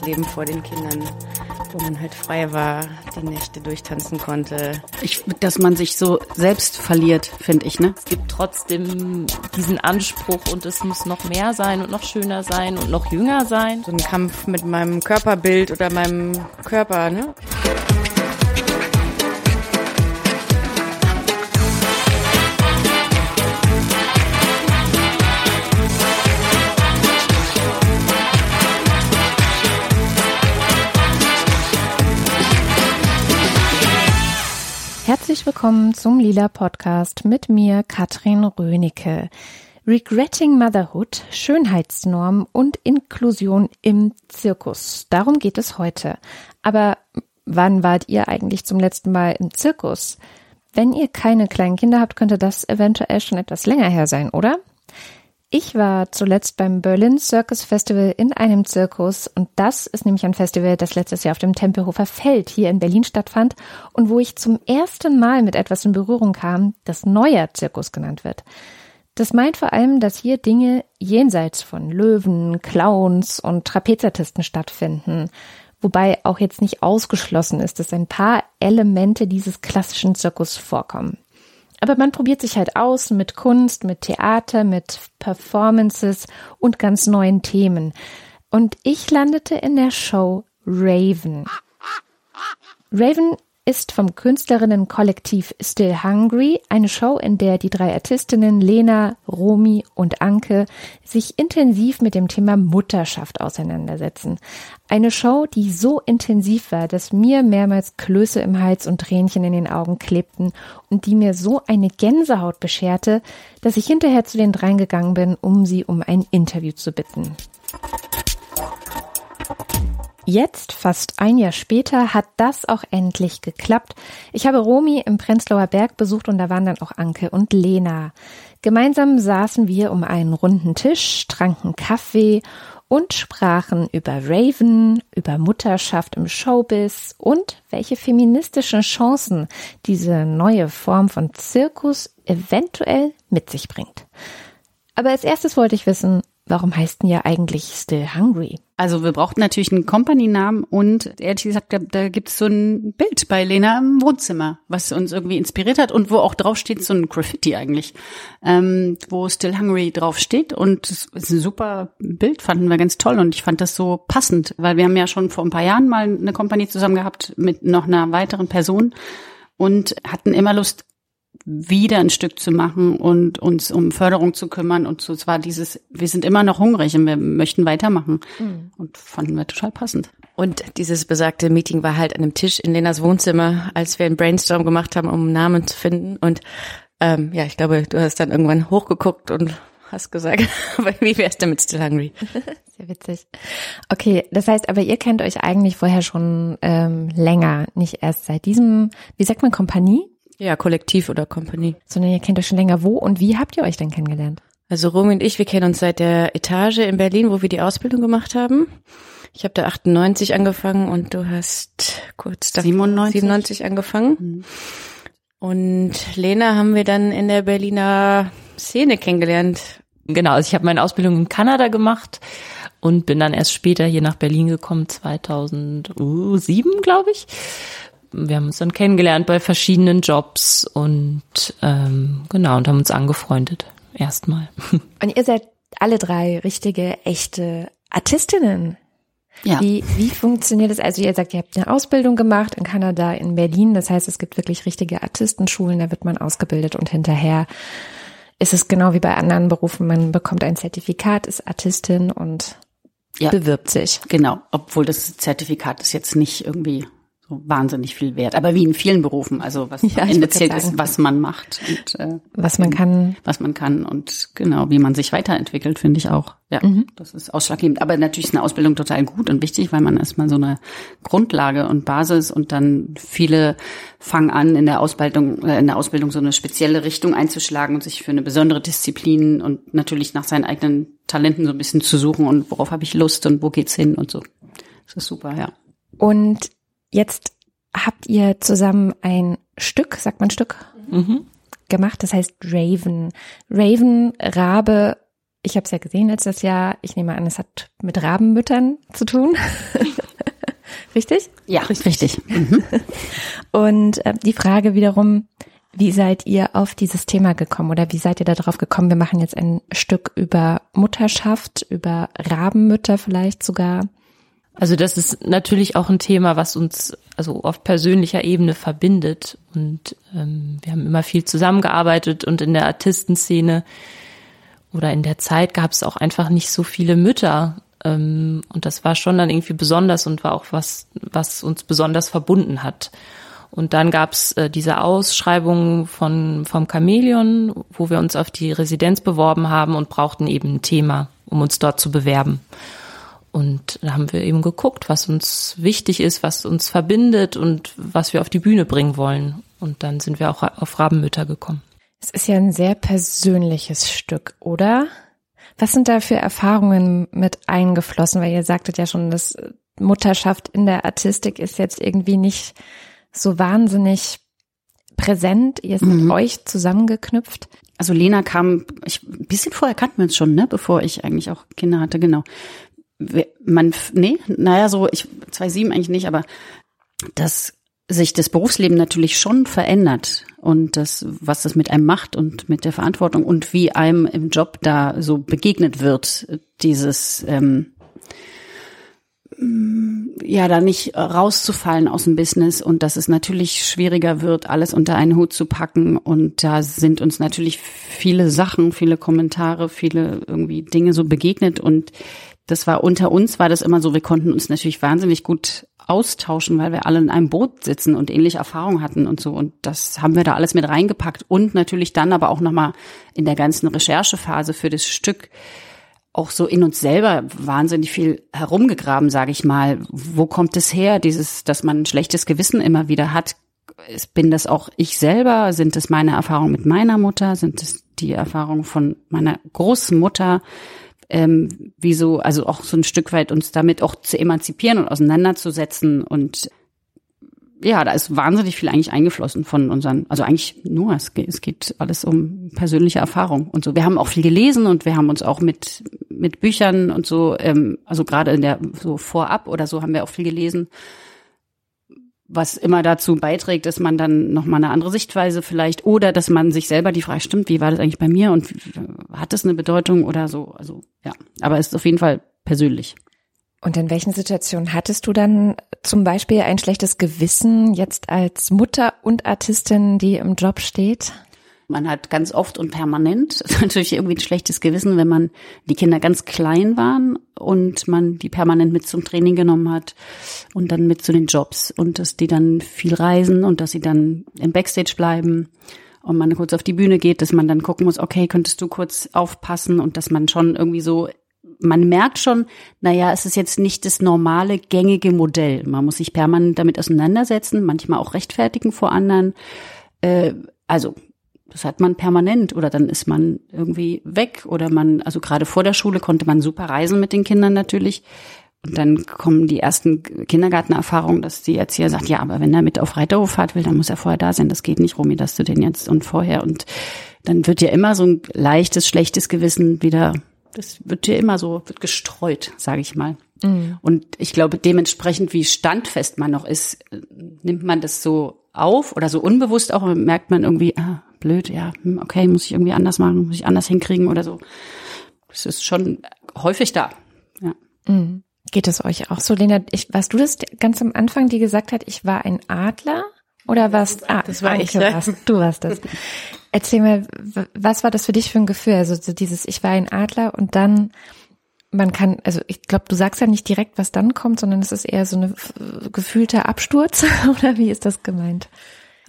das Leben vor den Kindern, wo man halt frei war, die Nächte durchtanzen konnte. Ich, dass man sich so selbst verliert, finde ich, ne? Es gibt trotzdem diesen Anspruch und es muss noch mehr sein und noch schöner sein und noch jünger sein. So ein Kampf mit meinem Körperbild oder meinem Körper, ne? Herzlich willkommen zum Lila Podcast mit mir, Katrin Rönecke. Regretting Motherhood, Schönheitsnorm und Inklusion im Zirkus. Darum geht es heute. Aber wann wart ihr eigentlich zum letzten Mal im Zirkus? Wenn ihr keine kleinen Kinder habt, könnte das eventuell schon etwas länger her sein, oder? Ich war zuletzt beim Berlin Circus Festival in einem Zirkus und das ist nämlich ein Festival, das letztes Jahr auf dem Tempelhofer Feld hier in Berlin stattfand und wo ich zum ersten Mal mit etwas in Berührung kam, das neuer Zirkus genannt wird. Das meint vor allem, dass hier Dinge jenseits von Löwen, Clowns und Trapezartisten stattfinden, wobei auch jetzt nicht ausgeschlossen ist, dass ein paar Elemente dieses klassischen Zirkus vorkommen. Aber man probiert sich halt aus mit Kunst, mit Theater, mit Performances und ganz neuen Themen. Und ich landete in der Show Raven. Raven ist vom Künstlerinnenkollektiv Still Hungry eine Show, in der die drei Artistinnen Lena, Romi und Anke sich intensiv mit dem Thema Mutterschaft auseinandersetzen. Eine Show, die so intensiv war, dass mir mehrmals Klöße im Hals und Tränchen in den Augen klebten und die mir so eine Gänsehaut bescherte, dass ich hinterher zu den dreien gegangen bin, um sie um ein Interview zu bitten. Jetzt, fast ein Jahr später, hat das auch endlich geklappt. Ich habe Romi im Prenzlauer Berg besucht und da waren dann auch Anke und Lena. Gemeinsam saßen wir um einen runden Tisch, tranken Kaffee und sprachen über Raven, über Mutterschaft im Showbiz und welche feministischen Chancen diese neue Form von Zirkus eventuell mit sich bringt. Aber als erstes wollte ich wissen, warum heißt denn ja eigentlich Still Hungry? Also wir brauchten natürlich einen Company-Namen und ehrlich gesagt, da, da gibt es so ein Bild bei Lena im Wohnzimmer, was uns irgendwie inspiriert hat und wo auch drauf steht, so ein Graffiti eigentlich, ähm, wo Still Hungry drauf steht und es ist ein super Bild, fanden wir ganz toll und ich fand das so passend, weil wir haben ja schon vor ein paar Jahren mal eine Company zusammen gehabt mit noch einer weiteren Person und hatten immer Lust, wieder ein Stück zu machen und uns um Förderung zu kümmern und so zwar dieses, wir sind immer noch hungrig und wir möchten weitermachen mhm. und fanden wir total passend. Und dieses besagte Meeting war halt an einem Tisch in Lenas Wohnzimmer, als wir einen Brainstorm gemacht haben, um einen Namen zu finden und ähm, ja, ich glaube, du hast dann irgendwann hochgeguckt und hast gesagt, wie wär's denn mit Still Hungry? Sehr witzig. Okay, das heißt aber, ihr kennt euch eigentlich vorher schon ähm, länger, nicht erst seit diesem, wie sagt man, Kompanie? Ja, Kollektiv oder Company. Sondern ihr kennt euch schon länger. Wo und wie habt ihr euch denn kennengelernt? Also Romy und ich, wir kennen uns seit der Etage in Berlin, wo wir die Ausbildung gemacht haben. Ich habe da 98 angefangen und du hast kurz da 97, 97 angefangen. Mhm. Und Lena haben wir dann in der Berliner Szene kennengelernt. Genau, also ich habe meine Ausbildung in Kanada gemacht und bin dann erst später hier nach Berlin gekommen, 2007, glaube ich wir haben uns dann kennengelernt bei verschiedenen Jobs und ähm, genau und haben uns angefreundet erstmal. Und ihr seid alle drei richtige, echte Artistinnen. Ja. Wie, wie funktioniert das? Also ihr sagt, ihr habt eine Ausbildung gemacht in Kanada, in Berlin. Das heißt, es gibt wirklich richtige Artistenschulen, da wird man ausgebildet und hinterher ist es genau wie bei anderen Berufen, man bekommt ein Zertifikat, ist Artistin und ja, bewirbt sich. Genau, obwohl das Zertifikat ist jetzt nicht irgendwie so wahnsinnig viel wert. Aber wie in vielen Berufen, also was ja, am Ende zählt ist, was man macht und äh, was man kann, was man kann und genau, wie man sich weiterentwickelt, finde ich auch. Ja, mhm. das ist ausschlaggebend. Aber natürlich ist eine Ausbildung total gut und wichtig, weil man erstmal so eine Grundlage und Basis und dann viele fangen an in der Ausbildung, äh, in der Ausbildung so eine spezielle Richtung einzuschlagen und sich für eine besondere Disziplin und natürlich nach seinen eigenen Talenten so ein bisschen zu suchen und worauf habe ich Lust und wo geht's hin und so. Das ist super, ja. Und Jetzt habt ihr zusammen ein Stück, sagt man Stück, mhm. gemacht, das heißt Raven. Raven, Rabe ich habe es ja gesehen letztes Jahr. Ich nehme an, es hat mit Rabenmüttern zu tun. richtig? Ja, richtig. Mhm. Und äh, die Frage wiederum, wie seid ihr auf dieses Thema gekommen oder wie seid ihr darauf gekommen? Wir machen jetzt ein Stück über Mutterschaft, über Rabenmütter vielleicht sogar. Also das ist natürlich auch ein Thema, was uns also auf persönlicher Ebene verbindet. Und ähm, wir haben immer viel zusammengearbeitet und in der Artistenszene oder in der Zeit gab es auch einfach nicht so viele Mütter. Ähm, und das war schon dann irgendwie besonders und war auch was, was uns besonders verbunden hat. Und dann gab's äh, diese Ausschreibung von vom Chamäleon, wo wir uns auf die Residenz beworben haben und brauchten eben ein Thema, um uns dort zu bewerben. Und da haben wir eben geguckt, was uns wichtig ist, was uns verbindet und was wir auf die Bühne bringen wollen. Und dann sind wir auch auf Rabenmütter gekommen. Es ist ja ein sehr persönliches Stück, oder? Was sind da für Erfahrungen mit eingeflossen? Weil ihr sagtet ja schon, dass Mutterschaft in der Artistik ist jetzt irgendwie nicht so wahnsinnig präsent. Ihr ist mhm. mit euch zusammengeknüpft. Also Lena kam, ich, ein bisschen vorher kannten wir uns schon, ne, bevor ich eigentlich auch Kinder hatte, genau. Man, nee, naja, so, ich, 2007 eigentlich nicht, aber dass sich das Berufsleben natürlich schon verändert und das, was das mit einem macht und mit der Verantwortung und wie einem im Job da so begegnet wird, dieses, ähm, ja, da nicht rauszufallen aus dem Business und dass es natürlich schwieriger wird, alles unter einen Hut zu packen. Und da sind uns natürlich viele Sachen, viele Kommentare, viele irgendwie Dinge so begegnet. Und das war unter uns, war das immer so, wir konnten uns natürlich wahnsinnig gut austauschen, weil wir alle in einem Boot sitzen und ähnliche Erfahrungen hatten und so. Und das haben wir da alles mit reingepackt. Und natürlich dann aber auch nochmal in der ganzen Recherchephase für das Stück auch so in uns selber wahnsinnig viel herumgegraben, sage ich mal. Wo kommt es her, dieses, dass man ein schlechtes Gewissen immer wieder hat? Bin das auch ich selber? Sind es meine Erfahrungen mit meiner Mutter? Sind es die Erfahrungen von meiner Großmutter? Ähm, wieso, also auch so ein Stück weit uns damit auch zu emanzipieren und auseinanderzusetzen und ja, da ist wahnsinnig viel eigentlich eingeflossen von unseren, also eigentlich nur, es geht, es geht alles um persönliche Erfahrung und so. Wir haben auch viel gelesen und wir haben uns auch mit, mit Büchern und so, ähm, also gerade in der, so vorab oder so haben wir auch viel gelesen, was immer dazu beiträgt, dass man dann nochmal eine andere Sichtweise vielleicht oder dass man sich selber die Frage stimmt, wie war das eigentlich bei mir und hat das eine Bedeutung oder so, also ja, aber es ist auf jeden Fall persönlich. Und in welchen Situationen hattest du dann zum Beispiel ein schlechtes Gewissen jetzt als Mutter und Artistin, die im Job steht? Man hat ganz oft und permanent natürlich irgendwie ein schlechtes Gewissen, wenn man die Kinder ganz klein waren und man die permanent mit zum Training genommen hat und dann mit zu den Jobs und dass die dann viel reisen und dass sie dann im Backstage bleiben und man kurz auf die Bühne geht, dass man dann gucken muss, okay, könntest du kurz aufpassen und dass man schon irgendwie so man merkt schon, naja, es ist jetzt nicht das normale, gängige Modell. Man muss sich permanent damit auseinandersetzen, manchmal auch rechtfertigen vor anderen. Äh, also, das hat man permanent oder dann ist man irgendwie weg oder man, also gerade vor der Schule konnte man super reisen mit den Kindern natürlich. Und dann kommen die ersten Kindergartenerfahrungen, dass die Erzieher sagt, ja, aber wenn er mit auf Reiterhoffahrt will, dann muss er vorher da sein. Das geht nicht, Romy, dass du den jetzt und vorher. Und dann wird ja immer so ein leichtes, schlechtes Gewissen wieder das wird hier immer so, wird gestreut, sage ich mal. Mhm. Und ich glaube, dementsprechend, wie standfest man noch ist, nimmt man das so auf oder so unbewusst auch und merkt man irgendwie, ah, blöd, ja, hm, okay, muss ich irgendwie anders machen, muss ich anders hinkriegen oder so. Das ist schon häufig da. Ja. Mhm. Geht es euch auch so, Lena? Ich, warst du das ganz am Anfang, die gesagt hat, ich war ein Adler? Oder was? Ah, das war ich. Ne? Warst, du warst das. Erzähl mir, was war das für dich für ein Gefühl? Also so dieses, ich war ein Adler und dann, man kann, also ich glaube, du sagst ja nicht direkt, was dann kommt, sondern es ist eher so eine gefühlte Absturz oder wie ist das gemeint?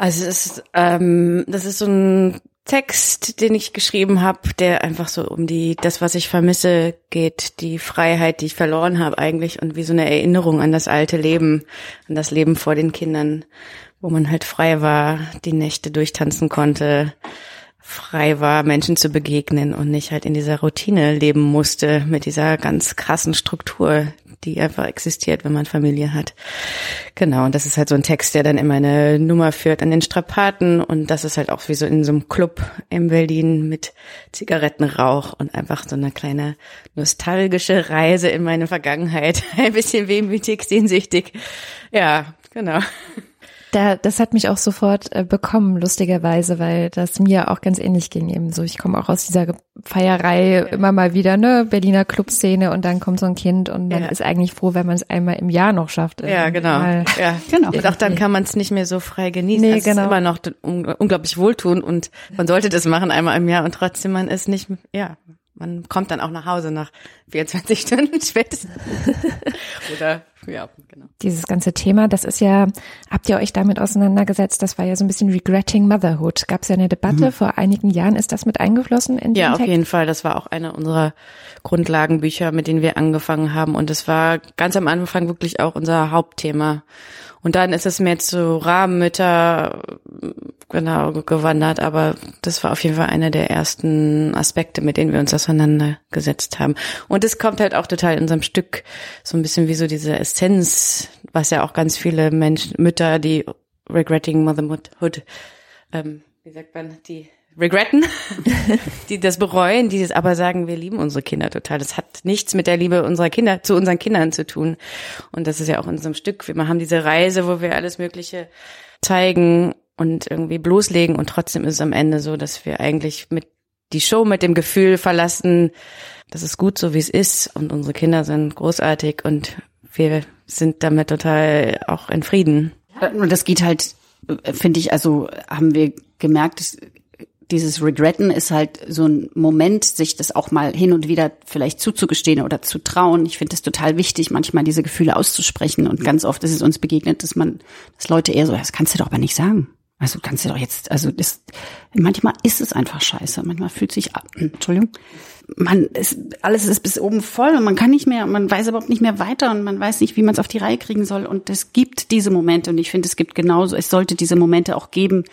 Also es ist, ähm, das ist so ein Text, den ich geschrieben habe, der einfach so um die das, was ich vermisse, geht, die Freiheit, die ich verloren habe eigentlich und wie so eine Erinnerung an das alte Leben, an das Leben vor den Kindern wo man halt frei war, die Nächte durchtanzen konnte, frei war, Menschen zu begegnen und nicht halt in dieser Routine leben musste mit dieser ganz krassen Struktur, die einfach existiert, wenn man Familie hat. Genau, und das ist halt so ein Text, der dann immer eine Nummer führt an den Strapaten und das ist halt auch wie so in so einem Club in Berlin mit Zigarettenrauch und einfach so eine kleine nostalgische Reise in meine Vergangenheit. Ein bisschen wehmütig, sehnsüchtig. Ja, genau. Da, das hat mich auch sofort äh, bekommen, lustigerweise, weil das mir auch ganz ähnlich ging eben so. Ich komme auch aus dieser Feierei ja. immer mal wieder, ne, Berliner Clubszene und dann kommt so ein Kind und man ja. ist eigentlich froh, wenn man es einmal im Jahr noch schafft. Ja, genau. Mal, ja, genau. Und auch dann kann man es nicht mehr so frei genießen. Nee, das genau. ist immer noch unglaublich wohltun und man sollte das machen einmal im Jahr und trotzdem man ist nicht, ja, man kommt dann auch nach Hause nach 24 Stunden spätestens. Oder ja, genau. Dieses ganze Thema, das ist ja, habt ihr euch damit auseinandergesetzt? Das war ja so ein bisschen Regretting Motherhood. Gab es ja eine Debatte mhm. vor einigen Jahren. Ist das mit eingeflossen in den Ja, Text? auf jeden Fall. Das war auch eine unserer Grundlagenbücher, mit denen wir angefangen haben. Und es war ganz am Anfang wirklich auch unser Hauptthema. Und dann ist es mehr zu Rabenmütter genau gewandert, aber das war auf jeden Fall einer der ersten Aspekte, mit denen wir uns auseinandergesetzt haben. Und es kommt halt auch total in unserem Stück so ein bisschen wie so diese Essenz, was ja auch ganz viele Menschen, Mütter, die regretting motherhood, ähm, wie sagt man, die regretten, die das bereuen, die das aber sagen, wir lieben unsere Kinder total. Das hat nichts mit der Liebe unserer Kinder zu unseren Kindern zu tun. Und das ist ja auch in unserem Stück. Wir haben diese Reise, wo wir alles Mögliche zeigen und irgendwie bloßlegen. Und trotzdem ist es am Ende so, dass wir eigentlich mit die Show mit dem Gefühl verlassen, das ist gut so, wie es ist. Und unsere Kinder sind großartig und wir sind damit total auch in Frieden. Und das geht halt, finde ich, also haben wir gemerkt, dieses Regretten ist halt so ein Moment, sich das auch mal hin und wieder vielleicht zuzugestehen oder zu trauen. Ich finde es total wichtig, manchmal diese Gefühle auszusprechen. Und ganz oft ist es uns begegnet, dass man, dass Leute eher so, das kannst du doch aber nicht sagen. Also kannst du doch jetzt, also das, manchmal ist es einfach scheiße. Manchmal fühlt sich, Entschuldigung, man ist, alles ist bis oben voll und man kann nicht mehr, man weiß überhaupt nicht mehr weiter und man weiß nicht, wie man es auf die Reihe kriegen soll. Und es gibt diese Momente und ich finde, es gibt genauso, es sollte diese Momente auch geben,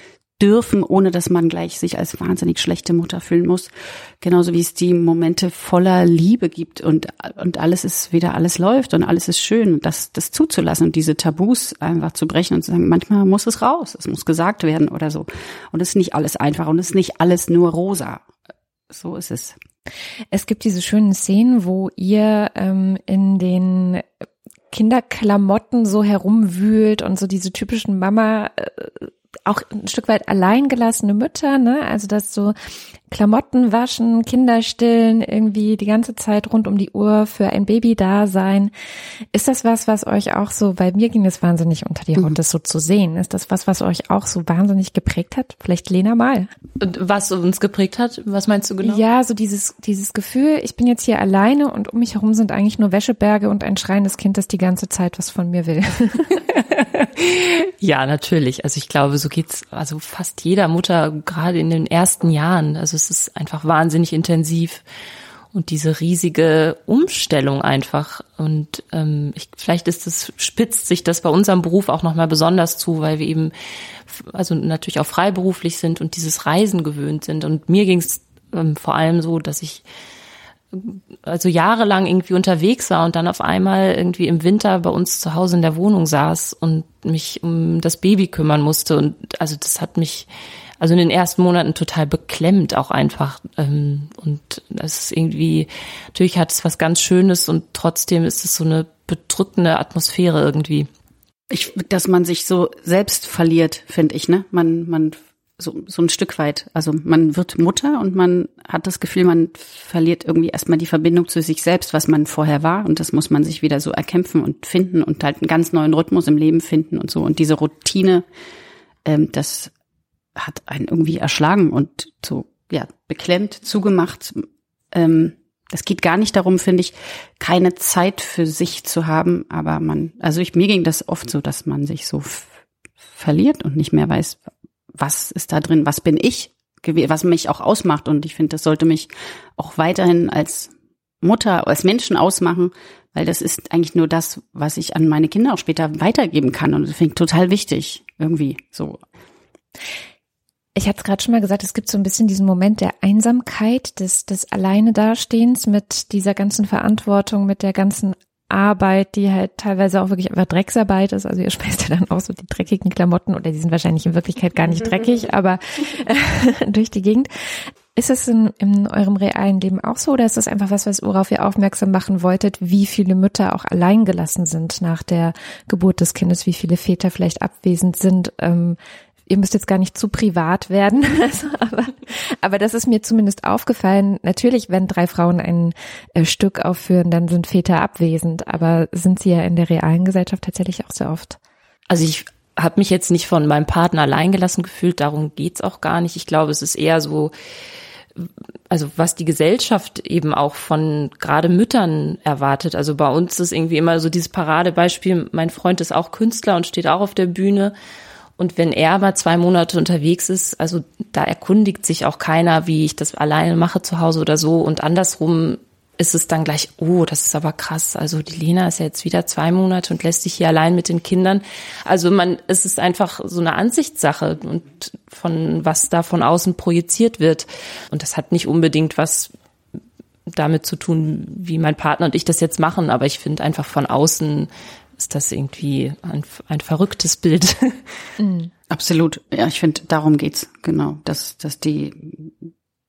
dürfen, ohne dass man gleich sich als wahnsinnig schlechte Mutter fühlen muss. Genauso wie es die Momente voller Liebe gibt und, und alles ist wieder, alles läuft und alles ist schön das, das zuzulassen und diese Tabus einfach zu brechen und zu sagen, manchmal muss es raus, es muss gesagt werden oder so. Und es ist nicht alles einfach und es ist nicht alles nur rosa. So ist es. Es gibt diese schönen Szenen, wo ihr ähm, in den Kinderklamotten so herumwühlt und so diese typischen Mama äh, auch ein Stück weit alleingelassene Mütter, ne? Also dass so Klamotten waschen, Kinder stillen, irgendwie die ganze Zeit rund um die Uhr für ein Baby da sein. Ist das was, was euch auch so, bei mir ging es wahnsinnig unter die Haut, mhm. das so zu sehen. Ist das was, was euch auch so wahnsinnig geprägt hat? Vielleicht Lena mal. Was uns geprägt hat? Was meinst du genau? Ja, so dieses, dieses Gefühl, ich bin jetzt hier alleine und um mich herum sind eigentlich nur Wäscheberge und ein schreiendes Kind, das die ganze Zeit was von mir will. ja, natürlich. Also ich glaube, so geht's also fast jeder Mutter gerade in den ersten Jahren. Also es ist einfach wahnsinnig intensiv und diese riesige Umstellung einfach. Und ähm, ich, vielleicht ist es spitzt sich das bei unserem Beruf auch nochmal besonders zu, weil wir eben also natürlich auch freiberuflich sind und dieses Reisen gewöhnt sind. Und mir ging es ähm, vor allem so, dass ich also jahrelang irgendwie unterwegs war und dann auf einmal irgendwie im Winter bei uns zu Hause in der Wohnung saß und mich um das Baby kümmern musste. Und also das hat mich also in den ersten Monaten total beklemmt auch einfach. Ähm, und das ist irgendwie, natürlich hat es was ganz Schönes und trotzdem ist es so eine bedrückende Atmosphäre irgendwie. Ich, dass man sich so selbst verliert, finde ich, ne? Man, man so, so ein Stück weit. Also man wird Mutter und man hat das Gefühl, man verliert irgendwie erstmal die Verbindung zu sich selbst, was man vorher war. Und das muss man sich wieder so erkämpfen und finden und halt einen ganz neuen Rhythmus im Leben finden und so. Und diese Routine, ähm, das hat einen irgendwie erschlagen und so, ja, beklemmt, zugemacht. Ähm, das geht gar nicht darum, finde ich, keine Zeit für sich zu haben, aber man, also ich, mir ging das oft so, dass man sich so verliert und nicht mehr weiß, was ist da drin, was bin ich, was mich auch ausmacht. Und ich finde, das sollte mich auch weiterhin als Mutter, als Menschen ausmachen, weil das ist eigentlich nur das, was ich an meine Kinder auch später weitergeben kann. Und das finde ich total wichtig, irgendwie so. Ich hatte es gerade schon mal gesagt, es gibt so ein bisschen diesen Moment der Einsamkeit, des, des Alleine dastehens mit dieser ganzen Verantwortung, mit der ganzen Arbeit, die halt teilweise auch wirklich einfach Drecksarbeit ist. Also ihr schmeißt ja dann auch so die dreckigen Klamotten oder die sind wahrscheinlich in Wirklichkeit gar nicht dreckig, aber äh, durch die Gegend. Ist es in, in eurem realen Leben auch so oder ist das einfach was, was worauf ihr aufmerksam machen wolltet, wie viele Mütter auch allein gelassen sind nach der Geburt des Kindes, wie viele Väter vielleicht abwesend sind? Ähm, ihr müsst jetzt gar nicht zu privat werden, also, aber, aber das ist mir zumindest aufgefallen. Natürlich, wenn drei Frauen ein äh, Stück aufführen, dann sind Väter abwesend, aber sind sie ja in der realen Gesellschaft tatsächlich auch sehr oft. Also ich habe mich jetzt nicht von meinem Partner allein gelassen gefühlt, darum geht's auch gar nicht. Ich glaube, es ist eher so, also was die Gesellschaft eben auch von gerade Müttern erwartet. Also bei uns ist irgendwie immer so dieses Paradebeispiel, mein Freund ist auch Künstler und steht auch auf der Bühne. Und wenn er mal zwei Monate unterwegs ist, also da erkundigt sich auch keiner, wie ich das alleine mache zu Hause oder so. Und andersrum ist es dann gleich, oh, das ist aber krass. Also die Lena ist ja jetzt wieder zwei Monate und lässt sich hier allein mit den Kindern. Also man, es ist einfach so eine Ansichtssache und von was da von außen projiziert wird. Und das hat nicht unbedingt was damit zu tun, wie mein Partner und ich das jetzt machen, aber ich finde einfach von außen ist das irgendwie ein, ein verrücktes Bild. Mhm. Absolut. Ja, ich finde, darum geht's, genau. Dass, dass die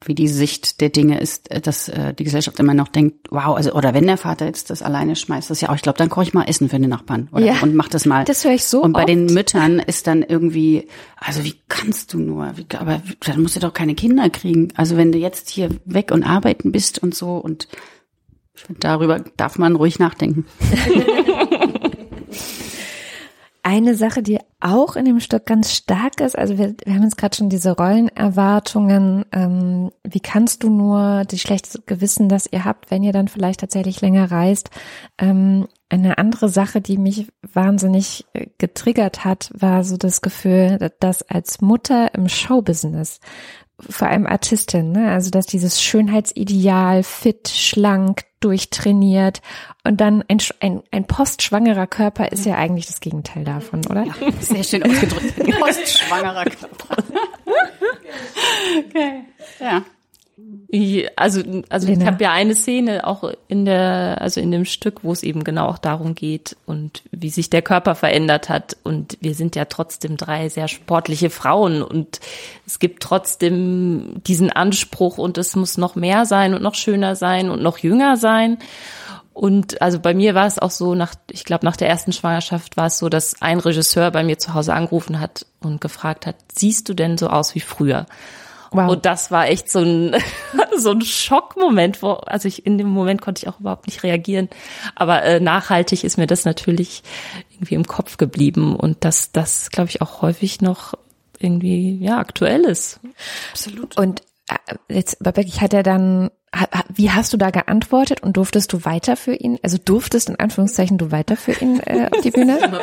wie die Sicht der Dinge ist, äh, dass äh, die Gesellschaft immer noch denkt, wow, also oder wenn der Vater jetzt das alleine schmeißt, das ja auch, ich glaube, dann koche ich mal Essen für den Nachbarn oder, ja, und mach das mal. Das höre ich so Und bei oft. den Müttern ist dann irgendwie, also wie kannst du nur? Wie, aber dann musst du doch keine Kinder kriegen. Also wenn du jetzt hier weg und arbeiten bist und so und ich find, darüber darf man ruhig nachdenken. Eine Sache, die auch in dem Stück ganz stark ist, also wir, wir haben jetzt gerade schon diese Rollenerwartungen, ähm, wie kannst du nur die schlechte Gewissen, das ihr habt, wenn ihr dann vielleicht tatsächlich länger reist. Ähm, eine andere Sache, die mich wahnsinnig äh, getriggert hat, war so das Gefühl, dass als Mutter im Showbusiness vor allem Artistin, ne? also dass dieses Schönheitsideal, fit, schlank, durchtrainiert und dann ein, ein, ein postschwangerer Körper ist ja eigentlich das Gegenteil davon, oder? Ja, sehr schön ausgedrückt. postschwangerer Körper. okay. Ja. Also, also Lena. ich habe ja eine Szene auch in der, also in dem Stück, wo es eben genau auch darum geht und wie sich der Körper verändert hat. Und wir sind ja trotzdem drei sehr sportliche Frauen und es gibt trotzdem diesen Anspruch und es muss noch mehr sein und noch schöner sein und noch jünger sein. Und also bei mir war es auch so, nach, ich glaube, nach der ersten Schwangerschaft war es so, dass ein Regisseur bei mir zu Hause angerufen hat und gefragt hat, siehst du denn so aus wie früher? Wow. Und das war echt so ein, so ein Schockmoment, wo, also ich, in dem Moment konnte ich auch überhaupt nicht reagieren. Aber äh, nachhaltig ist mir das natürlich irgendwie im Kopf geblieben und dass das, glaube ich, auch häufig noch irgendwie, ja, aktuell ist. Absolut. Und äh, jetzt, Babek, hat er dann, wie hast du da geantwortet und durftest du weiter für ihn, also durftest in Anführungszeichen du weiter für ihn äh, auf die Bühne?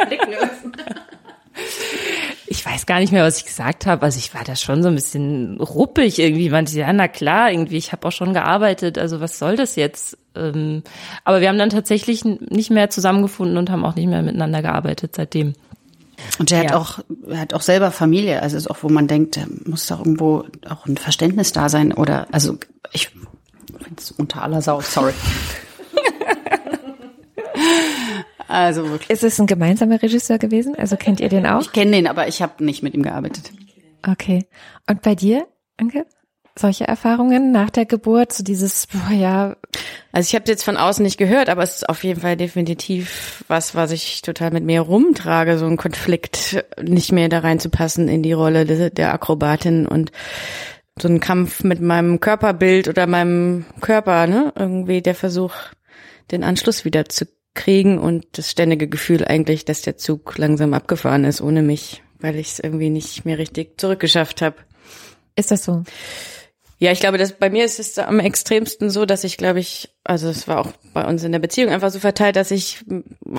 Ich weiß gar nicht mehr, was ich gesagt habe. Also ich war da schon so ein bisschen ruppig irgendwie. Man, ja, na klar, irgendwie, ich habe auch schon gearbeitet, also was soll das jetzt? Ähm, aber wir haben dann tatsächlich nicht mehr zusammengefunden und haben auch nicht mehr miteinander gearbeitet seitdem. Und er hat Ja. auch, er hat auch selber Familie, also ist auch, wo man denkt, da muss doch irgendwo auch ein Verständnis da sein oder, also ich finde es unter aller Sau, sorry. also wirklich. Ist es ein gemeinsamer Regisseur gewesen? Also kennt ihr den auch? Ich kenne den, aber ich habe nicht mit ihm gearbeitet. Okay. Und bei dir, Anke? Solche Erfahrungen nach der Geburt, so dieses, boah, ja, Also ich habe jetzt von außen nicht gehört, aber es ist auf jeden Fall definitiv was, was ich total mit mir rumtrage, so ein Konflikt, nicht mehr da reinzupassen in die Rolle de, der Akrobatin und so ein Kampf mit meinem Körperbild oder meinem Körper, ne? Irgendwie der Versuch, den Anschluss wieder zu kriegen und das ständige Gefühl eigentlich, dass der Zug langsam abgefahren ist ohne mich, weil ich es irgendwie nicht mehr richtig zurückgeschafft habe. ist das so? Ja, ich glaube, dass bei mir ist es am extremsten so, dass ich glaube ich, also es war auch bei uns in der Beziehung einfach so verteilt, dass ich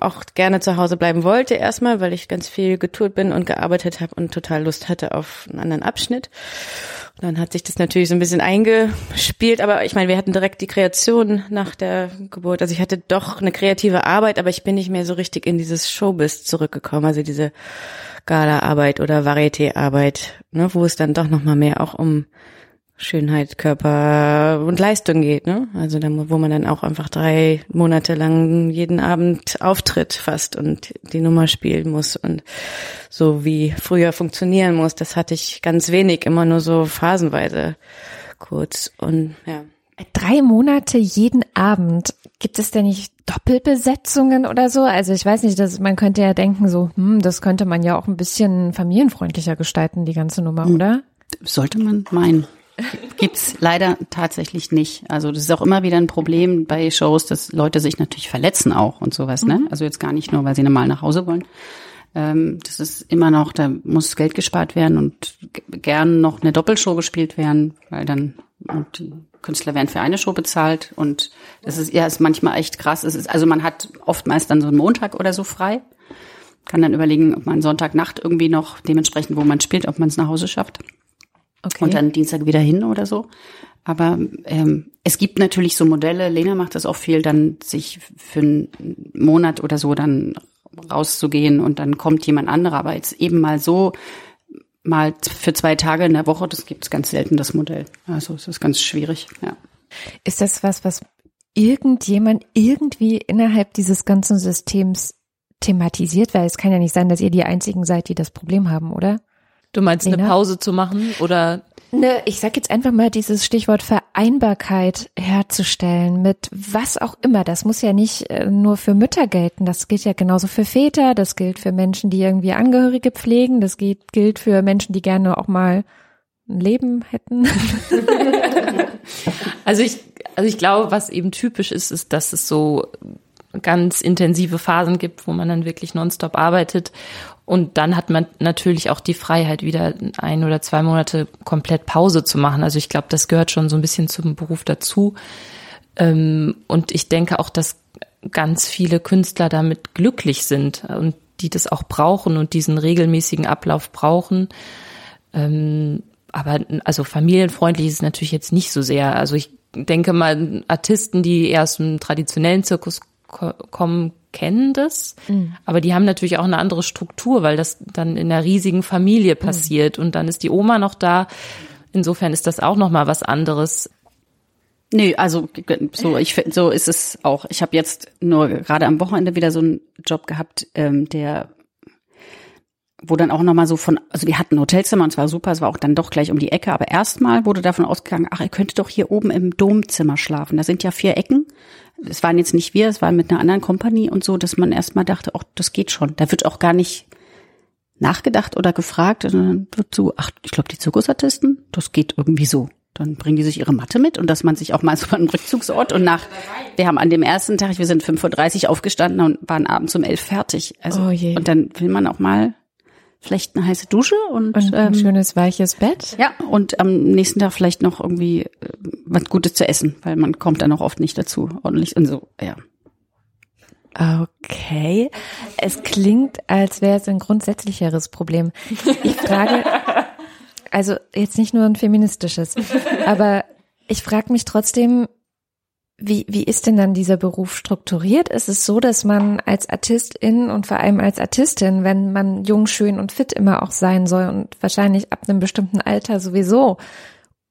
auch gerne zu Hause bleiben wollte erstmal, weil ich ganz viel getourt bin und gearbeitet habe und total Lust hatte auf einen anderen Abschnitt. Und dann hat sich das natürlich so ein bisschen eingespielt, aber ich meine, wir hatten direkt die Kreation nach der Geburt. Also ich hatte doch eine kreative Arbeit, aber ich bin nicht mehr so richtig in dieses Showbiz zurückgekommen, also diese Gala-Arbeit oder Varieté-Arbeit, ne, wo es dann doch noch mal mehr auch um Schönheit, Körper und Leistung geht, ne? Also da, wo man dann auch einfach drei Monate lang jeden Abend auftritt fast und die Nummer spielen muss und so wie früher funktionieren muss, das hatte ich ganz wenig, immer nur so phasenweise kurz und ja. Drei Monate jeden Abend. Gibt es denn nicht Doppelbesetzungen oder so? Also ich weiß nicht, dass man könnte ja denken so, hm, das könnte man ja auch ein bisschen familienfreundlicher gestalten, die ganze Nummer, Hm. oder? Sollte man meinen. Gibt's leider tatsächlich nicht. Also das ist auch immer wieder ein Problem bei Shows, dass Leute sich natürlich verletzen auch und sowas, ne? Also jetzt gar nicht nur, weil sie normal nach Hause wollen. Ähm, das ist immer noch, da muss Geld gespart werden und gern noch eine Doppelshow gespielt werden, weil dann und die Künstler werden für eine Show bezahlt und das ist ja ist manchmal echt krass. Es ist also man hat oftmals dann so einen Montag oder so frei, kann dann überlegen, ob man Sonntagnacht irgendwie noch dementsprechend, wo man spielt, ob man es nach Hause schafft Okay. und dann Dienstag wieder hin oder so. Aber ähm, es gibt natürlich so Modelle, Lena macht das auch viel, dann sich für einen Monat oder so dann rauszugehen und dann kommt jemand anderer. Aber jetzt eben mal so, mal für zwei Tage in der Woche, das gibt's ganz selten, das Modell. Also es ist ganz schwierig, ja. Ist das was, was irgendjemand irgendwie innerhalb dieses ganzen Systems thematisiert? Weil es kann ja nicht sein, dass ihr die einzigen seid, die das Problem haben, oder? Du meinst eine? Pause zu machen oder Ne, ich sag jetzt einfach mal dieses Stichwort Vereinbarkeit herzustellen mit was auch immer. Das muss ja nicht äh, nur für Mütter gelten. Das gilt ja genauso für Väter. Das gilt für Menschen, die irgendwie Angehörige pflegen. Das gilt, gilt für Menschen, die gerne auch mal ein Leben hätten. Also ich, also ich glaube, was eben typisch ist, ist, dass es so ganz intensive Phasen gibt, wo man dann wirklich nonstop arbeitet. Und dann hat man natürlich auch die Freiheit, wieder ein oder zwei Monate komplett Pause zu machen. Also ich glaube, das gehört schon so ein bisschen zum Beruf dazu. Ähm, Und ich denke auch, dass ganz viele Künstler damit glücklich sind und die das auch brauchen und diesen regelmäßigen Ablauf brauchen. Ähm, aber also familienfreundlich ist es natürlich jetzt nicht so sehr. Also ich denke mal, Artisten, die eher aus dem traditionellen Zirkus ko kommen, kennen das. Aber die haben natürlich auch eine andere Struktur, weil das dann in einer riesigen Familie passiert und dann ist die Oma noch da. Insofern ist das auch noch mal was anderes. Nee, also so ich so ist es auch. Ich habe jetzt nur gerade am Wochenende wieder so einen Job gehabt, ähm, der wo dann auch nochmal so von, also wir hatten ein Hotelzimmer und es war super, es war auch dann doch gleich um die Ecke, aber erstmal wurde davon ausgegangen, ach, ihr könntet doch hier oben im Domzimmer schlafen. Da sind ja vier Ecken. Es waren jetzt nicht wir, es war mit einer anderen Kompanie und so, dass man erstmal dachte, ach, das geht schon. Da wird auch gar nicht nachgedacht oder gefragt, sondern wird so, ach, ich glaube, die Zirkusartisten, das geht irgendwie so. Dann bringen die sich ihre Matte mit und dass man sich auch mal so einen Rückzugsort und nach, wir haben an dem ersten Tag, wir sind 5.30 Uhr aufgestanden und waren abends um 11 fertig. Also, Oh je. und dann will man auch mal vielleicht eine heiße Dusche und, Und ein ähm, schönes weiches Bett. ja, und am nächsten Tag vielleicht noch irgendwie äh, was Gutes zu essen, weil man kommt dann auch oft nicht dazu, ordentlich und so, ja. Okay. Es klingt, als wäre es ein grundsätzlicheres Problem. Ich frage, also jetzt nicht nur ein feministisches, aber ich frage mich trotzdem, wie, wie ist denn dann dieser Beruf strukturiert? Ist es so, dass man als Artistin und vor allem als Artistin, wenn man jung, schön und fit immer auch sein soll und wahrscheinlich ab einem bestimmten Alter sowieso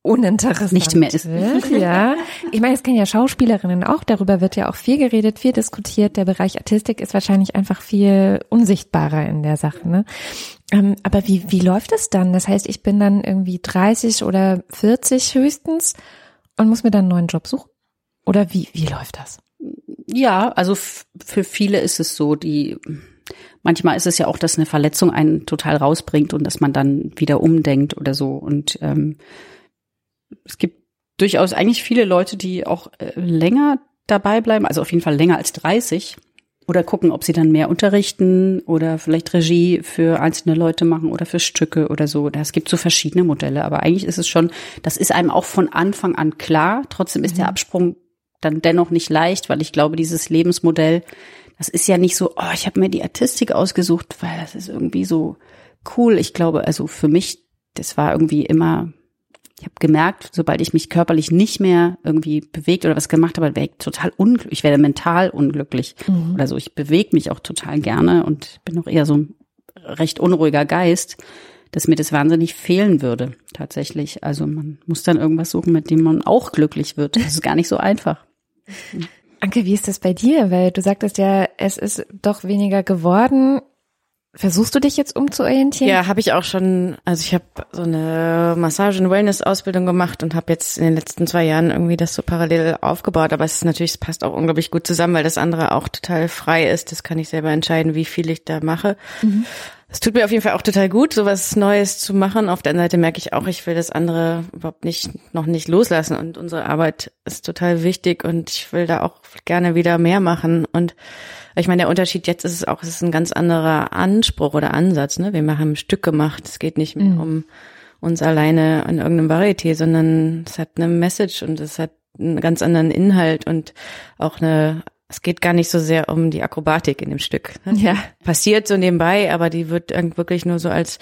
uninteressant Nicht mehr ist. wird, ja. Ich meine, es kennen ja Schauspielerinnen auch, darüber wird ja auch viel geredet, viel diskutiert. Der Bereich Artistik ist wahrscheinlich einfach viel unsichtbarer in der Sache, ne? Ähm, aber wie, wie läuft es dann? Das heißt, ich bin dann irgendwie 30 oder 40 höchstens und muss mir dann einen neuen Job suchen? Oder wie, wie läuft das? Ja, also für viele ist es so, die manchmal ist es ja auch, dass eine Verletzung einen total rausbringt und dass man dann wieder umdenkt oder so. Und ähm, es gibt durchaus eigentlich viele Leute, die auch äh, länger dabei bleiben, also auf jeden Fall länger als 30 oder gucken, ob sie dann mehr unterrichten oder vielleicht Regie für einzelne Leute machen oder für Stücke oder so. Es gibt so verschiedene Modelle, aber eigentlich ist es schon, das ist einem auch von Anfang an klar. Trotzdem ist der Absprung dann dennoch nicht leicht, weil ich glaube, dieses Lebensmodell, das ist ja nicht so, oh, ich habe mir die Artistik ausgesucht, weil das ist irgendwie so cool. Ich glaube, also für mich, das war irgendwie immer, ich habe gemerkt, sobald ich mich körperlich nicht mehr irgendwie bewegt oder was gemacht habe, wäre ich total unglücklich. Ich werde mental unglücklich oder so. Ich bewege mich auch total gerne und bin auch eher so ein recht unruhiger Geist. dass mir das wahnsinnig fehlen würde, tatsächlich. Also man muss dann irgendwas suchen, mit dem man auch glücklich wird. Das ist gar nicht so einfach. Anke, wie ist das bei dir? Weil du sagtest ja, es ist doch weniger geworden. Versuchst du dich jetzt umzuorientieren? Ja, habe ich auch schon. Also ich habe so eine Massage- und Wellness-Ausbildung gemacht und habe jetzt in den letzten zwei Jahren irgendwie das so parallel aufgebaut. Aber es ist natürlich, es passt auch unglaublich gut zusammen, weil das andere auch total frei ist. Das kann ich selber entscheiden, wie viel ich da mache. Mhm. Es tut mir auf jeden Fall auch total gut, sowas Neues zu machen. Auf der anderen Seite merke ich auch, ich will das andere überhaupt nicht, noch nicht loslassen. Und unsere Arbeit ist total wichtig und ich will da auch gerne wieder mehr machen. Und ich meine, der Unterschied jetzt ist es auch, es ist ein ganz anderer Anspruch oder Ansatz. Ne? Wir haben ein Stück gemacht. Es geht nicht mehr mhm. um uns alleine an irgendeinem Varieté, sondern es hat eine Message und es hat einen ganz anderen Inhalt und auch eine es geht gar nicht so sehr um die Akrobatik in dem Stück. Ne? Ja. Passiert so nebenbei, aber die wird wirklich nur so als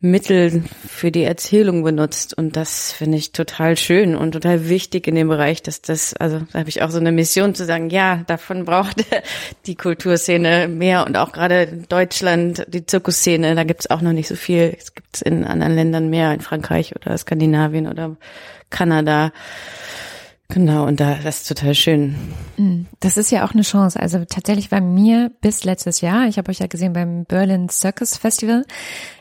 Mittel für die Erzählung benutzt. Und das finde ich total schön und total wichtig in dem Bereich, dass das, also da habe ich auch so eine Mission zu sagen, ja, davon braucht die Kulturszene mehr und auch gerade Deutschland, die Zirkusszene, da gibt es auch noch nicht so viel. Es gibt es in anderen Ländern mehr, in Frankreich oder Skandinavien oder Kanada. Genau, und da, das ist total schön. Mm, das ist ja auch eine Chance. Also tatsächlich war mir bis letztes Jahr, ich habe euch ja gesehen beim Berlin Circus Festival,